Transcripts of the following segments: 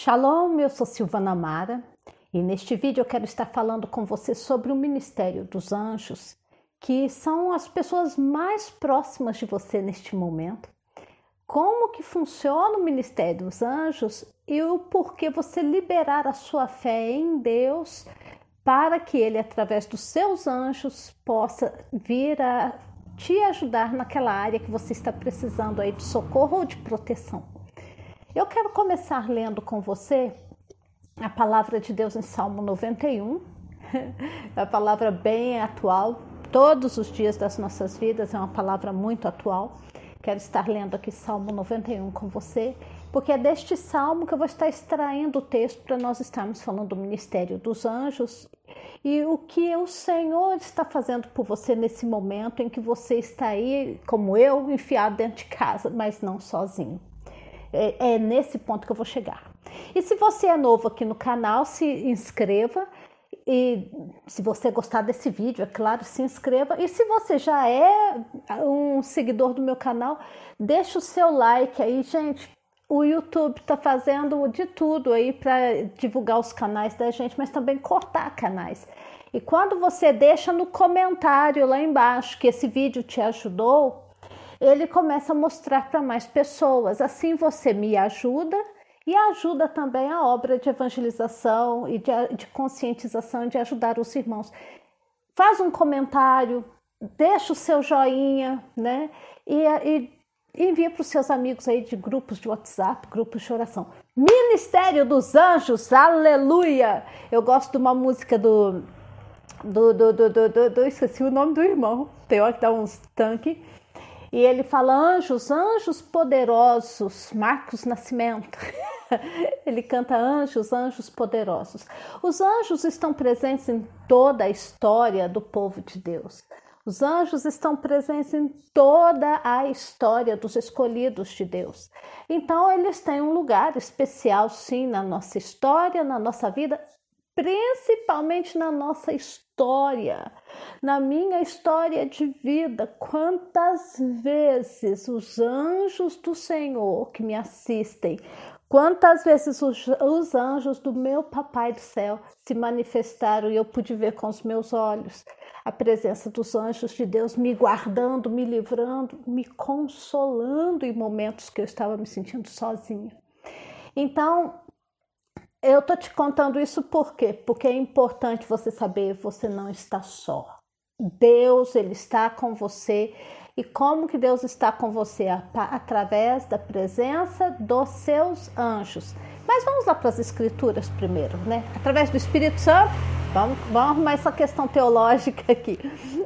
Shalom, eu sou Silvana Mara e neste vídeo eu quero estar falando com você sobre o ministério dos anjos, que são as pessoas mais próximas de você neste momento. Como que funciona o ministério dos anjos e o porquê você liberar a sua fé em Deus para que ele através dos seus anjos possa vir a te ajudar naquela área que você está precisando aí de socorro ou de proteção. Eu quero começar lendo com você a palavra de Deus em Salmo 91, é uma palavra bem atual, todos os dias das nossas vidas, é uma palavra muito atual. Quero estar lendo aqui Salmo 91 com você, porque é deste salmo que eu vou estar extraindo o texto para nós estarmos falando do ministério dos anjos e o que o Senhor está fazendo por você nesse momento em que você está aí, como eu, enfiado dentro de casa, mas não sozinho. É, é nesse ponto que eu vou chegar. E se você é novo aqui no canal, se inscreva. E se você gostar desse vídeo, é claro, se inscreva. E se você já é um seguidor do meu canal, deixa o seu like aí, gente o YouTube está fazendo de tudo aí para divulgar os canais da gente, mas também cortar canais. E quando você deixa no comentário lá embaixo que esse vídeo te ajudou, ele começa a mostrar para mais pessoas. Assim você me ajuda e ajuda também a obra de evangelização e de, de conscientização de ajudar os irmãos. Faz um comentário, deixa o seu joinha, né? E, e envia para os seus amigos aí de grupos de WhatsApp, grupos de oração. Ministério dos Anjos, aleluia! Eu gosto de uma música do. Do, do, do, do, do, do esqueci o nome do irmão, tem hora que dá uns tanques. E ele fala: Anjos, anjos poderosos, Marcos Nascimento. ele canta anjos, anjos poderosos. Os anjos estão presentes em toda a história do povo de Deus. Os anjos estão presentes em toda a história dos escolhidos de Deus. Então, eles têm um lugar especial, sim, na nossa história, na nossa vida, principalmente na nossa história, na minha história de vida. Quantas vezes os anjos do Senhor que me assistem Quantas vezes os, os, anjos do meu Papai do céu se manifestaram e eu pude ver com os meus olhos a presença dos anjos de Deus me guardando, me livrando, me consolando em momentos que eu estava me sentindo sozinha. Então, eu tô te contando isso por quê? Porque é importante você saber, você não está só. Deus, ele está com você. E como que Deus está com você? Através da presença dos seus anjos. Mas vamos lá para as escrituras primeiro, né? Através do Espírito Santo Vamos, vamos arrumar essa questão teológica aqui.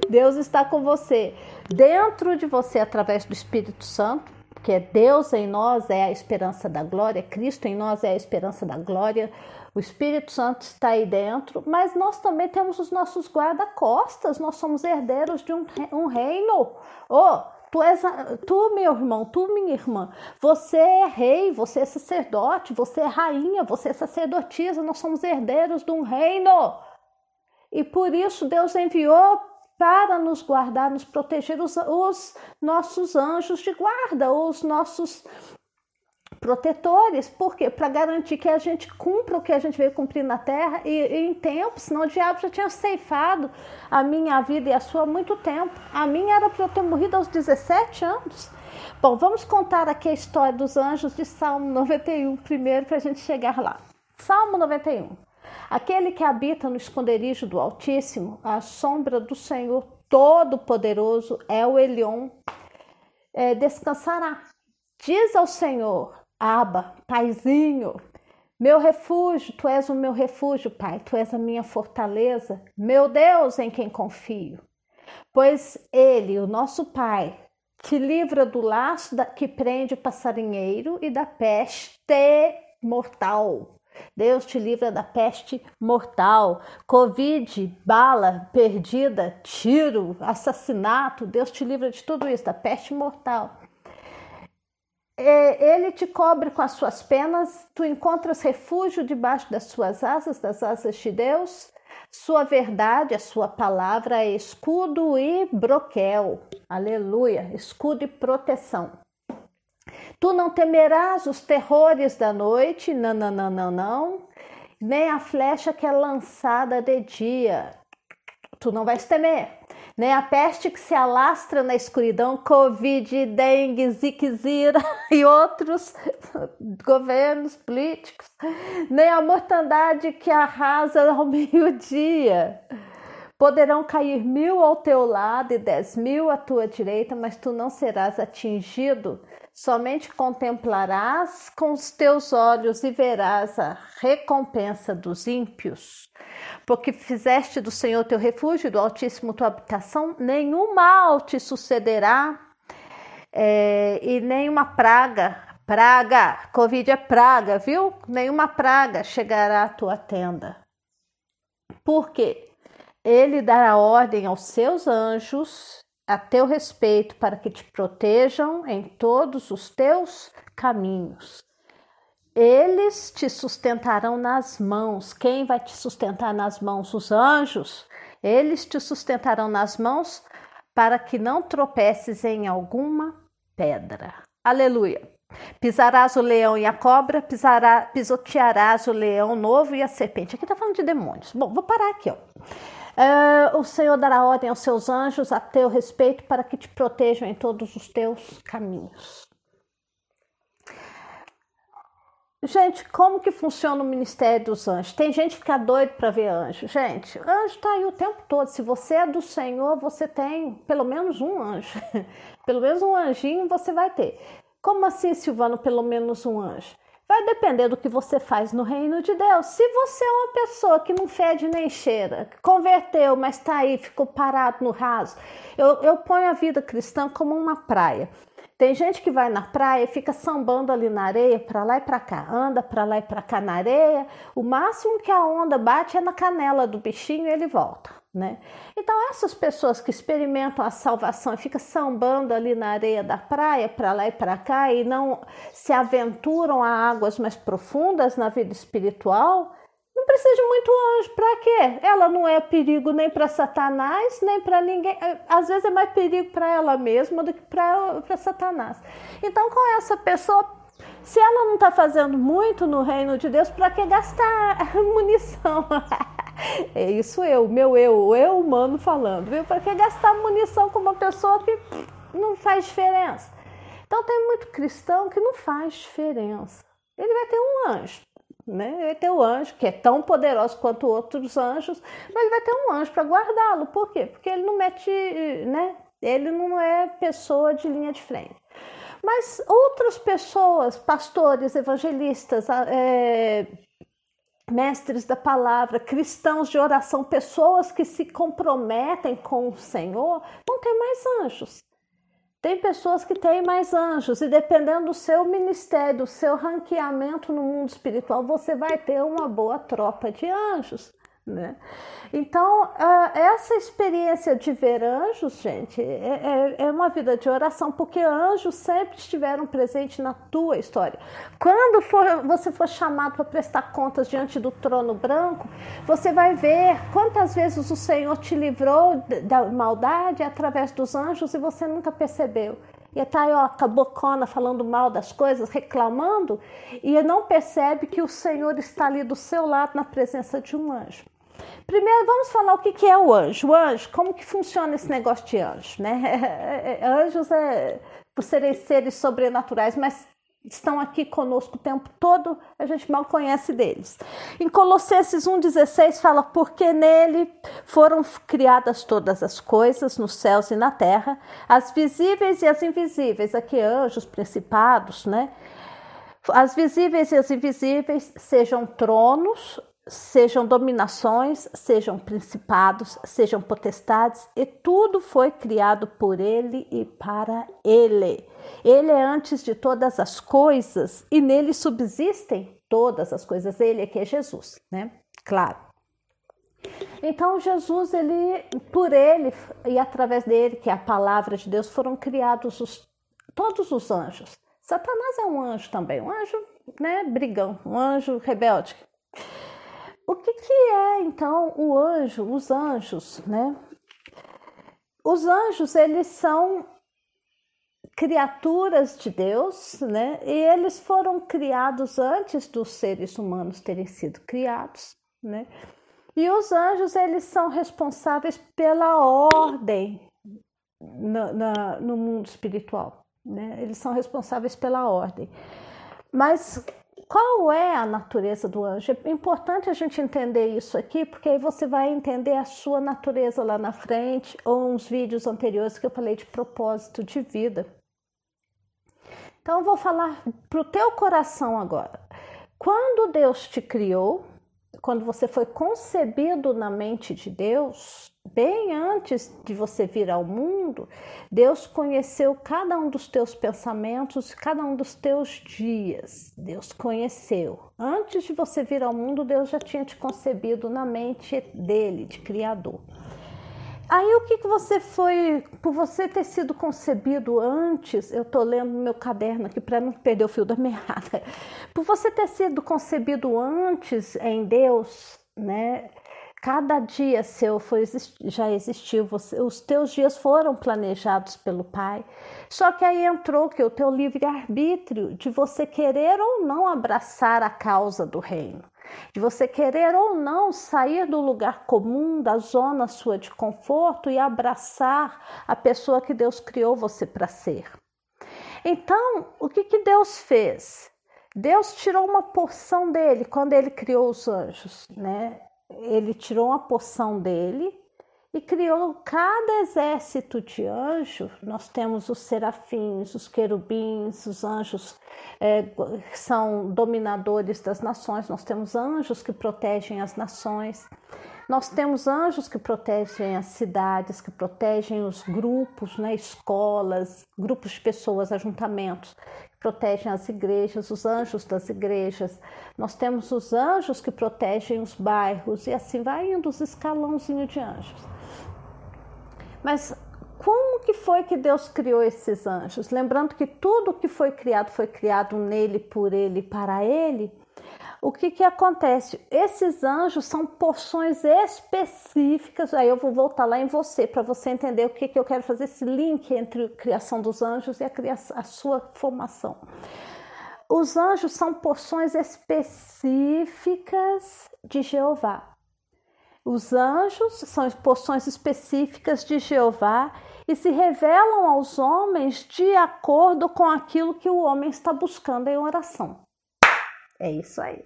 Deus está com você, dentro de você, através do Espírito Santo, que é Deus em nós é a esperança da glória, Cristo em nós é a esperança da glória, o Espírito Santo está aí dentro, mas nós também temos os nossos guarda-costas, nós somos herdeiros de um, um reino. Oh, tu és, tu, meu irmão, tu, minha irmã, você é rei, você é sacerdote, você é rainha, você é sacerdotisa, nós somos herdeiros de um reino. E por isso Deus enviou para nos guardar, nos proteger os, os nossos anjos de guarda, os nossos protetores, por quê? Para garantir que a gente cumpra o que a gente veio cumprir na terra e, e, em tempo, senão o diabo já tinha ceifado a minha vida e a sua há muito tempo. A minha era para eu ter morrido aos 17 anos. Bom, vamos contar aqui a história dos anjos de Salmo 91 primeiro para a gente chegar lá. Salmo 91. Aquele que habita no esconderijo do Altíssimo, a sombra do Senhor Todo-Poderoso é o Elion, é, descansará. Diz ao Senhor, Aba, Paizinho, meu refúgio, tu és o meu refúgio, Pai, tu és a minha fortaleza, meu Deus em quem confio. Pois Ele, o nosso Pai, te livra do laço que prende o passarinheiro e da peste mortal. Deus te livra da peste mortal, Covid, bala perdida, tiro, assassinato. Deus te livra de tudo isso, da peste mortal. Ele te cobre com as suas penas, tu encontras refúgio debaixo das suas asas, das asas de Deus. Sua verdade, a sua palavra é escudo e broquel. Aleluia, escudo e proteção. Tu não temerás os terrores da noite, não, não, não, não, não, nem a flecha que é lançada de dia. Tu não vais temer nem a peste que se alastra na escuridão, Covid, dengue, ziquezira e outros governos políticos, nem a mortandade que arrasa ao meio-dia. Poderão cair mil ao teu lado e dez mil à tua direita, mas tu não serás atingido. Somente contemplarás com os teus olhos e verás a recompensa dos ímpios. Porque fizeste do Senhor teu refúgio, do Altíssimo tua habitação, nenhum mal te sucederá é, e nenhuma praga, praga, Covid é praga, viu? Nenhuma praga chegará à tua tenda. Por quê? Ele dará ordem aos seus anjos a teu respeito para que te protejam em todos os teus caminhos. Eles te sustentarão nas mãos. Quem vai te sustentar nas mãos? Os anjos. Eles te sustentarão nas mãos para que não tropeces em alguma pedra. Aleluia. Pisarás o leão e a cobra, pisará, pisotearás o leão novo e a serpente. Aqui está falando de demônios. Bom, vou parar aqui. Ó. Uh, o Senhor dará ordem aos seus anjos a teu respeito para que te protejam em todos os teus caminhos. Gente, como que funciona o ministério dos anjos? Tem gente que fica doido para ver anjo. Gente, anjo está aí o tempo todo. Se você é do Senhor, você tem pelo menos um anjo. pelo menos um anjinho você vai ter. Como assim, Silvano, pelo menos um anjo? Vai depender do que você faz no reino de Deus. Se você é uma pessoa que não fede nem cheira, converteu, mas está aí, ficou parado no raso, eu, eu ponho a vida cristã como uma praia. Tem gente que vai na praia e fica sambando ali na areia, para lá e para cá, anda para lá e para cá na areia. O máximo que a onda bate é na canela do bichinho e ele volta, né? Então essas pessoas que experimentam a salvação e ficam sambando ali na areia da praia, para lá e para cá e não se aventuram a águas mais profundas na vida espiritual, não precisa de muito anjo. Para quê? Ela não é perigo nem para Satanás, nem para ninguém. É, às vezes é mais perigo para ela mesma do que para Satanás. Então, com essa pessoa, se ela não está fazendo muito no reino de Deus, para que gastar munição? é isso eu, meu eu, o eu humano falando, viu? Para que gastar munição com uma pessoa que não faz diferença? Então, tem muito cristão que não faz diferença. Ele vai ter um anjo né? Vai ter o anjo, que é tão poderoso quanto outros anjos, mas vai ter um anjo para guardá-lo. Por quê? Porque ele não mete, né? Ele não é pessoa de linha de frente. Mas outras pessoas, pastores, evangelistas, é, mestres da palavra, cristãos de oração, pessoas que se comprometem com o Senhor, vão ter mais anjos. Tem pessoas que têm mais anjos, e dependendo do seu ministério, do seu ranqueamento no mundo espiritual, você vai ter uma boa tropa de anjos. Né? Então, essa experiência de ver anjos, gente, é, é, é, uma vida de oração, porque anjos sempre estiveram presentes na tua história. Quando for, você for chamado para prestar contas diante do trono branco, você vai ver quantas vezes o Senhor te livrou da maldade através dos anjos e você nunca percebeu. E tá aí, ó, cabocona falando mal das coisas, reclamando, e não percebe que o Senhor está ali do seu lado na presença de um anjo. Primeiro vamos falar o que é o anjo. O anjo, como que funciona esse negócio de anjo, né? Anjos é por serem seres sobrenaturais, mas estão aqui conosco o tempo todo, a gente mal conhece deles. Em Colossenses 1,16 fala: Porque nele foram criadas todas as coisas, nos céus e na terra, as visíveis e as invisíveis, aqui anjos, principados, né? As visíveis e as invisíveis, sejam tronos, sejam dominações, sejam principados, sejam potestades, e tudo foi criado por ele e para ele. Ele é antes de todas as coisas e nele subsistem todas as coisas. Ele é que é Jesus, né? Claro. Então Jesus, ele, por ele e através dele, que é a palavra de Deus, foram criados os, todos os anjos. Satanás é um anjo também, um anjo, né, brigão, um anjo rebelde, o que, que é então o anjo, os anjos, né? Os anjos, eles são criaturas de Deus, né? E eles foram criados antes dos seres humanos terem sido criados, né? E os anjos, eles são responsáveis pela ordem no, na, no mundo espiritual, né? Eles são responsáveis pela ordem. Mas qual é a natureza do anjo? É importante a gente entender isso aqui, porque aí você vai entender a sua natureza lá na frente, ou uns vídeos anteriores que eu falei de propósito de vida. Então eu vou falar para o teu coração agora. Quando Deus te criou, quando você foi concebido na mente de Deus, bem antes de você vir ao mundo, Deus conheceu cada um dos teus pensamentos, cada um dos teus dias. Deus conheceu. Antes de você vir ao mundo, Deus já tinha te concebido na mente dele, de Criador. Aí o que, que você foi, por você ter sido concebido antes, eu estou lendo meu caderno aqui para não perder o fio da meada, por você ter sido concebido antes em Deus, né? Cada dia seu foi, já existiu, você, os teus dias foram planejados pelo Pai. Só que aí entrou que o teu livre-arbítrio de você querer ou não abraçar a causa do reino de você querer ou não sair do lugar comum, da zona sua de conforto e abraçar a pessoa que Deus criou você para ser. Então, o que, que Deus fez? Deus tirou uma porção dele quando ele criou os anjos, né? Ele tirou uma porção dele e criou cada exército de anjos. Nós temos os serafins, os querubins, os anjos é, são dominadores das nações, nós temos anjos que protegem as nações, nós temos anjos que protegem as cidades, que protegem os grupos, né, escolas, grupos de pessoas, ajuntamentos, que protegem as igrejas, os anjos das igrejas. Nós temos os anjos que protegem os bairros e assim vai indo os escalãozinhos de anjos. Mas como que foi que Deus criou esses anjos? Lembrando que tudo que foi criado foi criado nele, por ele, para ele. O que que acontece? Esses anjos são porções específicas. Aí eu vou voltar lá em você para você entender o que que eu quero fazer esse link entre a criação dos anjos e a, criação, a sua formação. Os anjos são porções específicas de Jeová. Os anjos são porções específicas de Jeová e se revelam aos homens de acordo com aquilo que o homem está buscando em oração. É isso aí.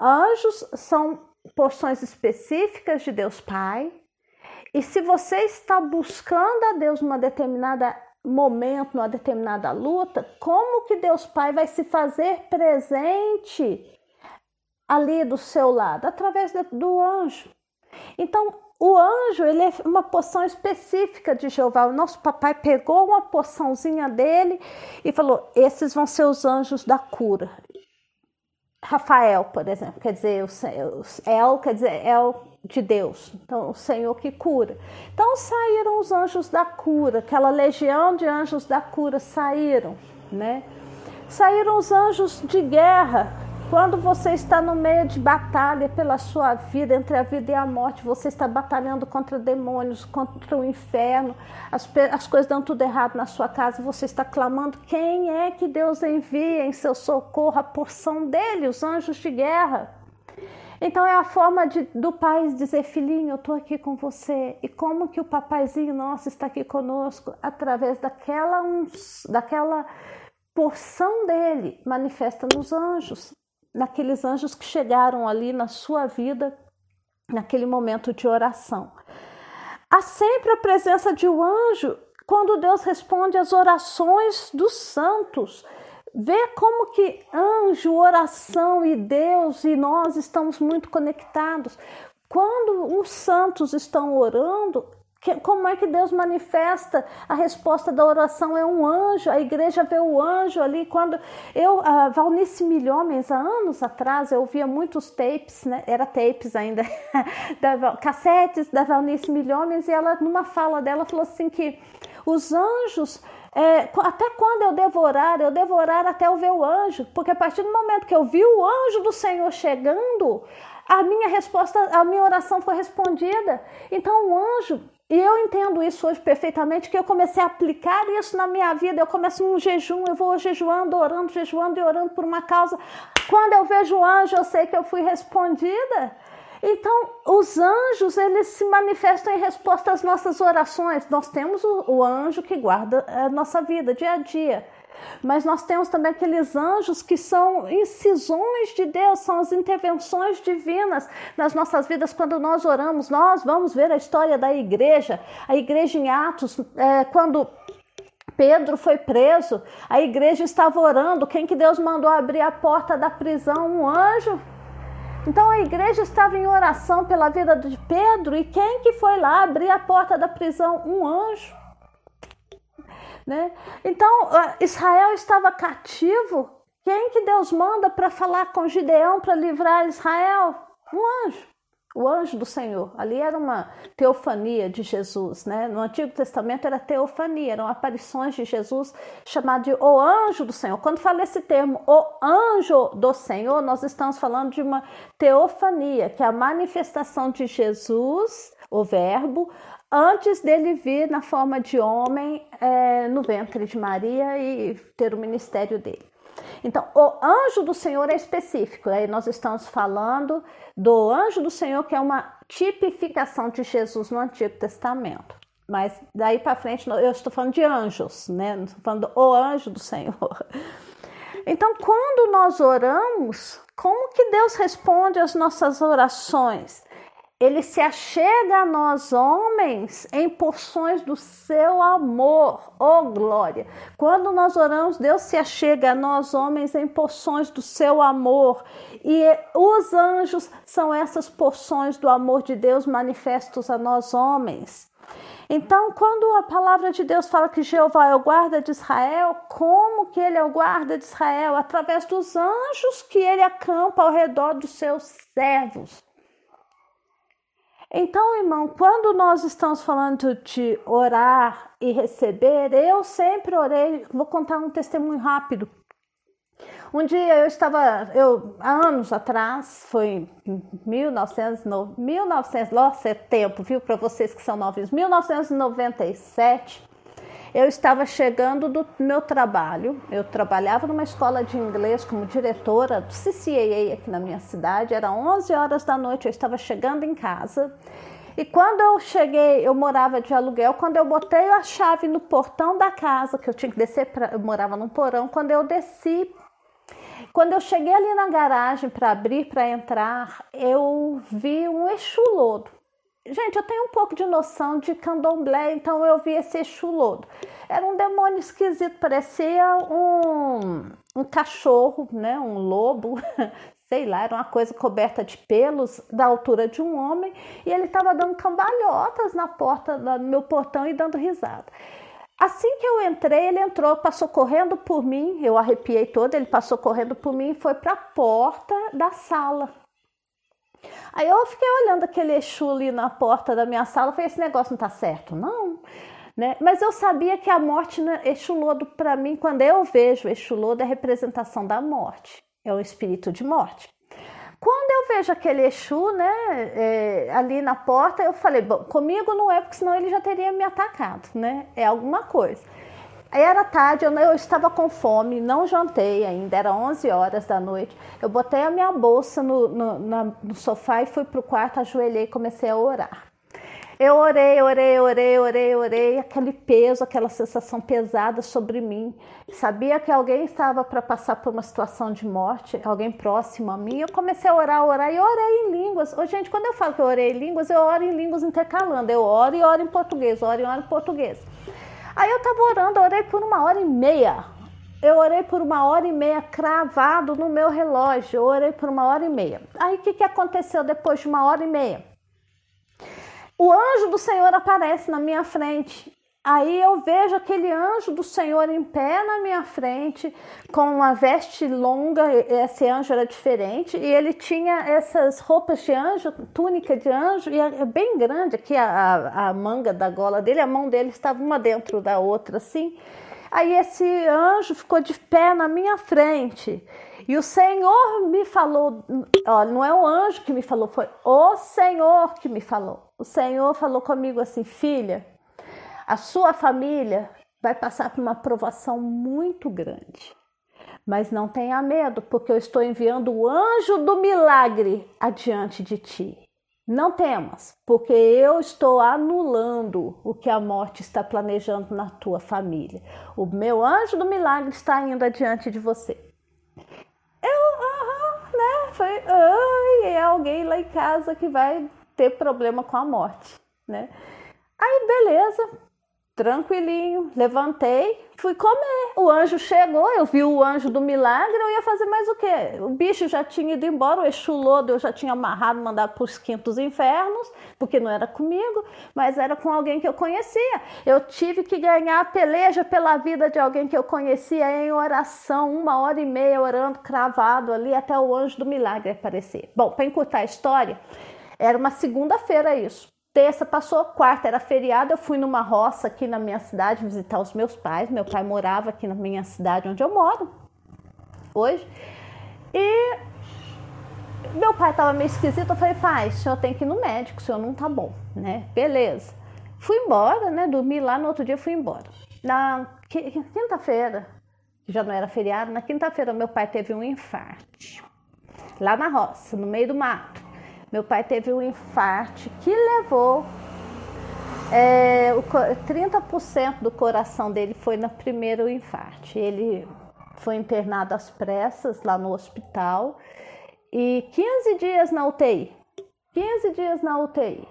Anjos são porções específicas de Deus Pai. E se você está buscando a Deus numa determinada momento, numa determinada luta, como que Deus Pai vai se fazer presente ali do seu lado? Através do anjo. Então, o anjo, ele é uma poção específica de Jeová. O nosso papai pegou uma poçãozinha dele e falou: esses vão ser os anjos da cura. Rafael, por exemplo, quer dizer, o El quer dizer El de Deus, então o Senhor que cura. Então saíram os anjos da cura, aquela legião de anjos da cura saíram, né? Saíram os anjos de guerra, quando você está no meio de batalha pela sua vida, entre a vida e a morte, você está batalhando contra demônios, contra o inferno, as, as coisas dão tudo errado na sua casa, você está clamando: quem é que Deus envia em seu socorro? A porção dele, os anjos de guerra. Então é a forma de, do pai dizer, filhinho, eu estou aqui com você. E como que o papaizinho nosso está aqui conosco? Através daquela, daquela porção dele manifesta nos anjos naqueles anjos que chegaram ali na sua vida, naquele momento de oração. Há sempre a presença de um anjo quando Deus responde às orações dos santos. Vê como que anjo, oração e Deus e nós estamos muito conectados. Quando os santos estão orando, como é que Deus manifesta a resposta da oração? É um anjo, a igreja vê o anjo ali. Quando eu, a Valnice Milhomens, há anos atrás, eu ouvia muitos tapes, né? era tapes ainda, da, cassetes da Valnice Milhomens, e ela, numa fala dela, falou assim que os anjos é, até quando eu devorar, eu devorar até eu ver o anjo, porque a partir do momento que eu vi o anjo do Senhor chegando, a minha resposta, a minha oração foi respondida. Então o anjo, E eu entendo isso hoje perfeitamente, que eu comecei a aplicar isso na minha vida. Eu começo um jejum, eu vou jejuando, orando, jejuando e orando por uma causa. Quando eu vejo o anjo, eu sei que eu fui respondida. Então, os anjos, eles se manifestam em resposta às nossas orações. Nós temos o, o anjo que guarda a nossa vida dia a dia. Mas nós temos também aqueles anjos que são incisões de Deus, são as intervenções divinas nas nossas vidas quando nós oramos. Nós vamos ver a história da igreja, a igreja em Atos, é, quando Pedro foi preso, a igreja estava orando. Quem que Deus mandou abrir a porta da prisão? Um anjo. Então a igreja estava em oração pela vida de Pedro e quem que foi lá abrir a porta da prisão? Um anjo. Né? Então, Israel estava cativo. Quem que Deus manda para falar com Gideão para livrar Israel? Um anjo, o anjo do Senhor. Ali era uma teofania de Jesus, né? No Antigo Testamento era teofania, eram aparições de Jesus chamado de o anjo do Senhor. Quando fala esse termo, o anjo do Senhor, nós estamos falando de uma teofania, que é a manifestação de Jesus, o Verbo, antes dele vir na forma de homem é, no ventre de Maria e ter o ministério dele. Então, o anjo do Senhor é específico. Aí nós estamos falando do anjo do Senhor, que é uma tipificação de Jesus no Antigo Testamento. Mas daí para frente eu estou falando de anjos, né? Não estou falando do o anjo do Senhor. Então, quando nós oramos, como que Deus responde às nossas orações? Ele se achega a nós homens em porções do seu amor, oh glória. Quando nós oramos, Deus se achega a nós homens em porções do seu amor, e os anjos são essas porções do amor de Deus manifestos a nós homens. Então, quando a palavra de Deus fala que Jeová é o guarda de Israel, como que ele é o guarda de Israel? Através dos anjos que ele acampa ao redor dos seus servos. Então, irmão, quando nós estamos falando de orar e receber, eu sempre orei. Vou contar um testemunho rápido. Um dia eu estava, eu há anos atrás, foi em 1900, 1900, nossa, é tempo, viu, para vocês que são novinhos, 1997 eu estava chegando do meu trabalho. Eu trabalhava numa escola de inglês como diretora do CCAA aqui na minha cidade. Era 11 horas da noite, eu estava chegando em casa. E quando eu cheguei, eu morava de aluguel. Quando eu botei a chave no portão da casa, que eu tinha que descer, pra, eu morava num porão. Quando eu desci, quando eu cheguei ali na garagem para abrir, para entrar, eu vi um exulodo. Gente, eu tenho um pouco de noção de candomblé, então eu vi esse chulodo. Era um demônio esquisito, parecia um, um cachorro, né? um lobo, sei lá, era uma coisa coberta de pelos da altura de um homem, e ele estava dando cambalhotas na porta do meu portão e dando risada. Assim que eu entrei, ele entrou, passou correndo por mim, eu arrepiei todo, ele passou correndo por mim e foi para a porta da sala Aí eu fiquei olhando aquele Exu ali na porta da minha sala, falei, esse negócio não tá certo, não. Né? Mas eu sabia que a morte, né, Exu Lodo, para mim, quando eu vejo Exu Lodo, é representação da morte, é o espírito de morte. Quando eu vejo aquele Exu né, é, ali na porta, eu falei, bom, comigo não é, porque senão ele já teria me atacado, né? É alguma coisa. Era tarde, eu, eu, estava com fome, não jantei ainda, era 11 horas da noite. Eu botei a minha bolsa no, no, na, no sofá e fui para o quarto, ajoelhei e comecei a orar. Eu orei, orei, orei, orei, orei, aquele peso, aquela sensação pesada sobre mim. Sabia que alguém estava para passar por uma situação de morte, alguém próximo a mim. Eu comecei a orar, orar e orei em línguas. Ô, gente, quando eu falo que eu orei em línguas, eu oro em línguas intercalando. Eu oro e oro em português, oro e oro em português. Aí eu estava orando, orei por uma hora e meia. Eu orei por uma hora e meia cravado no meu relógio. Eu orei por uma hora e meia. Aí o que, que aconteceu depois de uma hora e meia? O anjo do Senhor aparece na minha frente Aí eu vejo aquele anjo do Senhor em pé na minha frente, com uma veste longa, esse anjo era diferente, e ele tinha essas roupas de anjo, túnica de anjo, e é bem grande aqui a, a, manga da gola dele, a mão dele estava uma dentro da outra, assim. Aí esse anjo ficou de pé na minha frente. E o Senhor me falou, olha, não é o anjo que me falou, foi o Senhor que me falou. O Senhor falou comigo assim, filha, a sua família vai passar por uma provação muito grande. Mas não tenha medo, porque eu estou enviando o anjo do milagre adiante de ti. Não temas, porque eu estou anulando o que a morte está planejando na tua família. O meu anjo do milagre está indo adiante de você. Eu, né? Foi, ai, é alguém lá em casa que vai ter problema com a morte, né? Aí, beleza, tranquilinho, levantei, fui comer. O anjo chegou, eu vi o anjo do milagre, eu ia fazer mais o quê? O bicho já tinha ido embora, o exulodo eu já tinha amarrado, mandado para os quintos infernos, porque não era comigo, mas era com alguém que eu conhecia. Eu tive que ganhar a peleja pela vida de alguém que eu conhecia em oração, uma hora e meia orando, cravado ali, até o anjo do milagre aparecer. Bom, para encurtar a história, era uma segunda-feira isso. Terça passou, quarta era feriado, eu fui numa roça aqui na minha cidade visitar os meus pais. Meu pai morava aqui na minha cidade onde eu moro hoje. E meu pai estava meio esquisito, eu falei, pai, o senhor tem que ir no médico, o senhor não tá bom, né? Beleza. Fui embora, né? Dormi lá, no outro dia fui embora. Na quinta-feira, que já não era feriado, na quinta-feira meu pai teve um infarto. Lá na roça, no meio do mato. Meu pai teve um infarto que levou é, o, 30% do coração dele foi no primeiro infarto. Ele foi internado às pressas lá no hospital e 15 dias na UTI. 15 dias na UTI.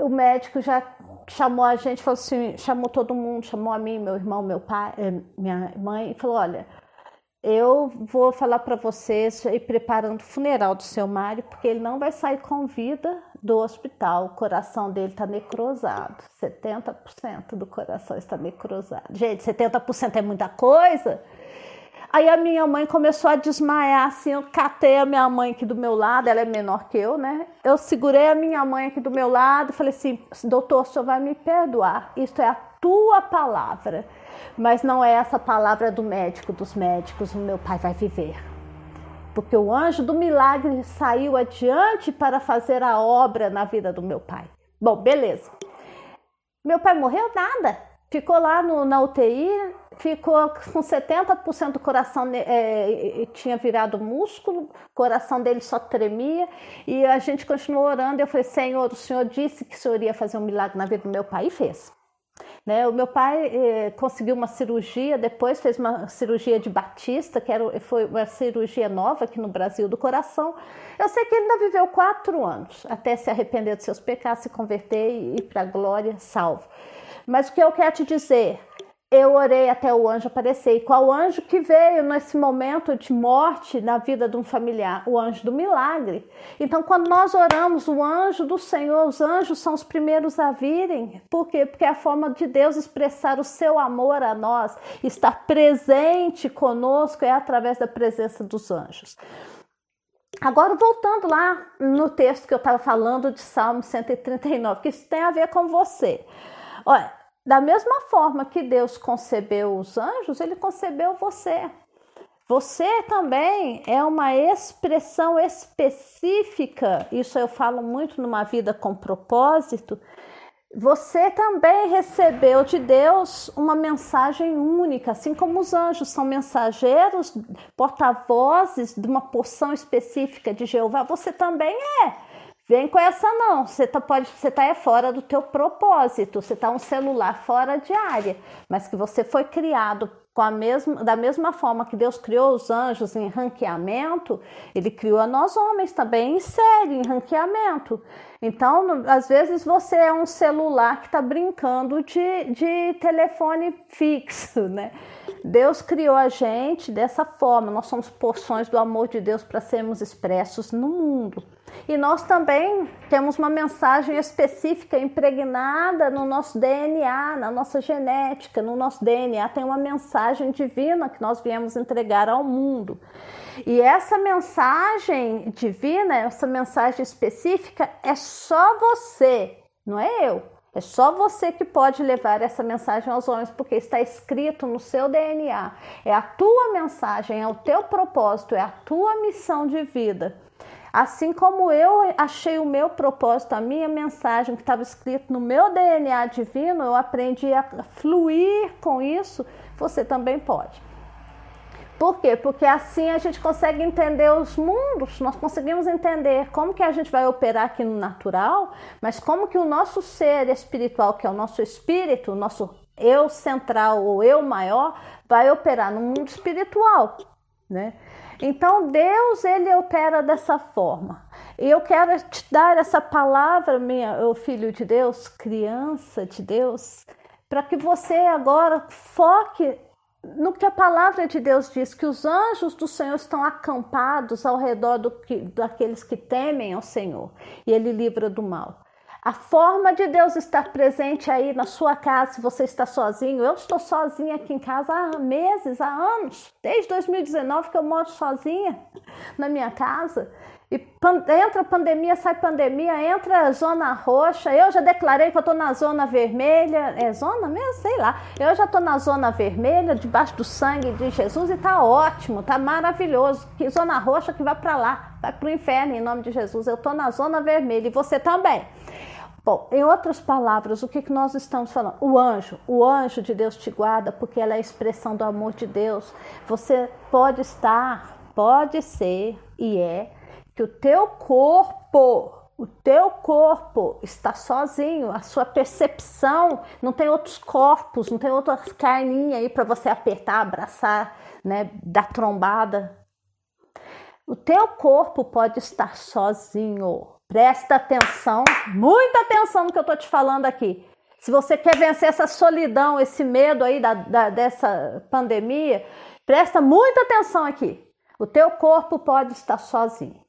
O médico já chamou a gente, falou assim, chamou todo mundo, chamou a mim, meu irmão, meu pai, eh, minha mãe, e falou: olha, eu vou falar para vocês ir preparando o funeral do seu Mário, porque ele não vai sair com vida do hospital. O coração dele está necrosado. 70% do coração está necrosado. Gente, 70% é muita coisa. Aí a minha mãe começou a desmaiar, assim, eu catei a minha mãe aqui do meu lado, ela é menor que eu, né? Eu segurei a minha mãe aqui do meu lado, falei assim, doutor, o senhor vai me perdoar, isto é a tua palavra mas não é essa palavra do médico dos médicos, o meu pai vai viver. Porque o anjo do milagre saiu adiante para fazer a obra na vida do meu pai. Bom, beleza. Meu pai morreu nada. Ficou lá no, na UTI, ficou com 70% do coração é, tinha virado músculo, o coração dele só tremia e a gente continuou orando. Eu falei, Senhor, o Senhor disse que o Senhor ia fazer um milagre na vida do meu pai e fez. Né? O meu pai eh, conseguiu uma cirurgia, depois fez uma cirurgia de Batista, que era, foi uma cirurgia nova aqui no Brasil do coração. Eu sei que ele ainda viveu quatro anos até se arrepender dos seus pecados, se converter e ir para a glória salvo. Mas o que eu quero te dizer eu orei até o anjo aparecer. E qual anjo que veio nesse momento de morte na vida de um familiar? O anjo do milagre. Então, quando nós oramos, o anjo do Senhor, os anjos são os primeiros a virem. Por quê? Porque é a forma de Deus expressar o seu amor a nós, estar presente conosco, é através da presença dos anjos. Agora, voltando lá no texto que eu estava falando de Salmo 139, que isso tem a ver com você. Olha, da mesma forma que Deus concebeu os anjos, ele concebeu você. Você também é uma expressão específica, isso eu falo muito numa vida com propósito. Você também recebeu de Deus uma mensagem única, assim como os anjos são mensageiros, porta-vozes de uma porção específica de Jeová, você também é. Vem com essa não, você tá, pode, você tá é fora do teu propósito, você tá um celular fora de área, mas que você foi criado com a mesma, da mesma forma que Deus criou os anjos em ranqueamento, Ele criou a nós homens também em série, em ranqueamento. Então, às vezes você é um celular que está brincando de, de telefone fixo, né? Deus criou a gente dessa forma, nós somos porções do amor de Deus para sermos expressos no mundo. E nós também temos uma mensagem específica impregnada no nosso DNA, na nossa genética, no nosso DNA tem uma mensagem divina que nós viemos entregar ao mundo. E essa mensagem divina, essa mensagem específica é só você, não é eu. É só você que pode levar essa mensagem aos homens, porque está escrito no seu DNA. É a tua mensagem, é o teu propósito, é a tua missão de vida. Assim como eu achei o meu propósito, a minha mensagem que estava escrito no meu DNA divino, eu aprendi a fluir com isso, você também pode. Por quê? Porque assim a gente consegue entender os mundos, nós conseguimos entender como que a gente vai operar aqui no natural, mas como que o nosso ser espiritual, que é o nosso espírito, o nosso eu central ou eu maior, vai operar no mundo espiritual, né? Então Deus ele opera dessa forma. E eu quero te dar essa palavra, minha, o filho de Deus, criança de Deus, para que você agora foque no que a palavra de Deus diz, que os anjos do Senhor estão acampados ao redor do que, daqueles que temem ao Senhor, e Ele livra do mal. A forma de Deus estar presente aí na sua casa, se você está sozinho. Eu estou sozinha aqui em casa há meses, há anos, desde 2019 que eu moro sozinha na minha casa. E entra pandemia, sai pandemia, entra zona roxa. Eu já declarei que eu estou na zona vermelha. É zona mesmo? Sei lá. Eu já estou na zona vermelha, debaixo do sangue de Jesus, e está ótimo, está maravilhoso. Que zona roxa que vai para lá, vai para o inferno em nome de Jesus. Eu estou na zona vermelha e você também. Bom, em outras palavras, o que, que nós estamos falando? O anjo, o anjo de Deus te guarda porque ela é a expressão do amor de Deus. Você pode estar, pode ser e é que o teu corpo, o teu corpo está sozinho, a sua percepção não tem outros corpos, não tem outras carninhas aí para você apertar, abraçar, né, dar trombada. O teu corpo pode estar sozinho. Presta atenção, muita atenção no que eu estou te falando aqui. Se você quer vencer essa solidão, esse medo aí da, da, dessa pandemia, presta muita atenção aqui. O teu corpo pode estar sozinho.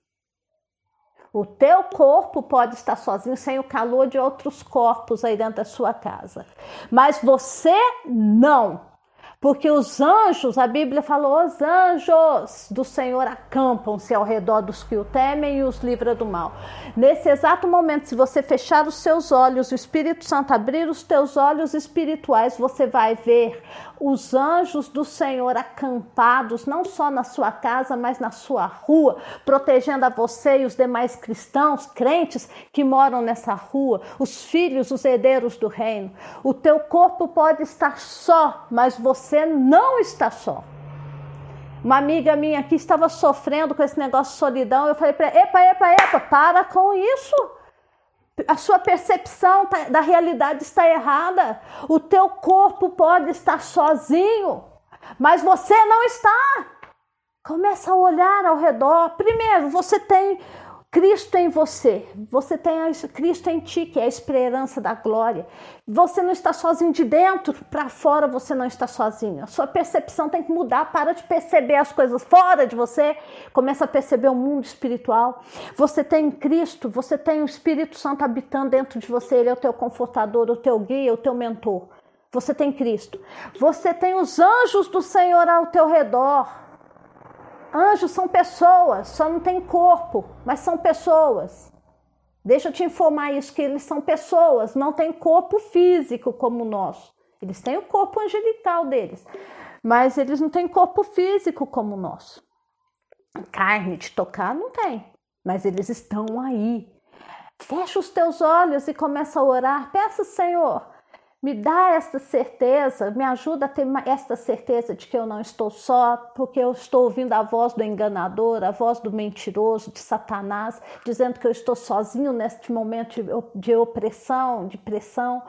O teu corpo pode estar sozinho sem o calor de outros corpos aí dentro da sua casa, mas você não. Porque os anjos, a Bíblia falou, os anjos do Senhor acampam-se ao redor dos que o temem e os livra do mal. Nesse exato momento, se você fechar os seus olhos, o Espírito Santo abrir os teus olhos espirituais, você vai ver os anjos do Senhor acampados, não só na sua casa, mas na sua rua, protegendo a você e os demais cristãos, crentes que moram nessa rua, os filhos, os herdeiros do reino. O teu corpo pode estar só, mas você não está só. Uma amiga minha aqui estava sofrendo com esse negócio de solidão. Eu falei para ela: epa, epa, epa, para com isso a sua percepção tá, da realidade está errada. O teu corpo pode estar sozinho, mas você não está. Começa a olhar ao redor. Primeiro, você tem Cristo em você, você tem Cristo em ti, que é a esperança da glória. Você não está sozinho de dentro para fora, você não está sozinho. A sua percepção tem que mudar, para de perceber as coisas fora de você, começa a perceber o mundo espiritual. Você tem Cristo, você tem o Espírito Santo habitando dentro de você, ele é o teu confortador, o teu guia, o teu mentor. Você tem Cristo. Você tem os anjos do Senhor ao teu redor. Anjos são pessoas, só não tem corpo, mas são pessoas. Deixa eu te informar isso, que eles são pessoas, não têm corpo físico como o nosso. Eles têm o corpo angelical deles, mas eles não têm corpo físico como o nosso. Carne de tocar não tem, mas eles estão aí. Fecha os teus olhos e começa a orar. Peça, Senhor, me dá esta certeza, me ajuda a ter esta certeza de que eu não estou só, porque eu estou ouvindo a voz do enganador, a voz do mentiroso, de Satanás, dizendo que eu estou sozinho neste momento de opressão, de pressão.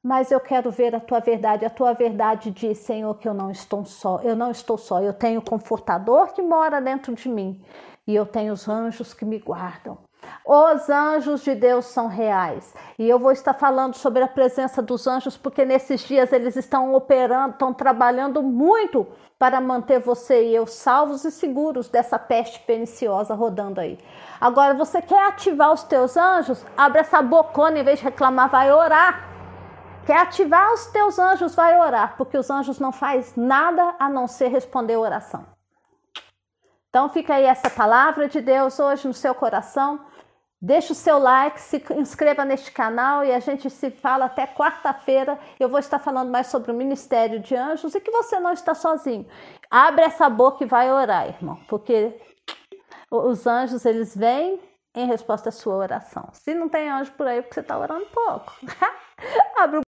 Mas eu quero ver a tua verdade. A tua verdade diz, Senhor, que eu não estou só. Eu não estou só. Eu tenho o confortador que mora dentro de mim e eu tenho os anjos que me guardam. Os anjos de Deus são reais. E eu vou estar falando sobre a presença dos anjos, porque nesses dias eles estão operando, estão trabalhando muito para manter você e eu salvos e seguros dessa peste perniciosa rodando aí. Agora, você quer ativar os teus anjos? Abre essa bocona, em vez de reclamar, vai orar. Quer ativar os teus anjos? Vai orar, porque os anjos não faz nada a não ser responder oração. Então fica aí essa palavra de Deus hoje no seu coração. Deixe o seu like, se inscreva neste canal e a gente se fala até quarta-feira. Eu vou estar falando mais sobre o Ministério de Anjos e que você não está sozinho. Abre essa boca e vai orar, irmão, porque os anjos eles vêm em resposta à sua oração. Se não tem anjo por aí, é porque você está orando pouco. Abre o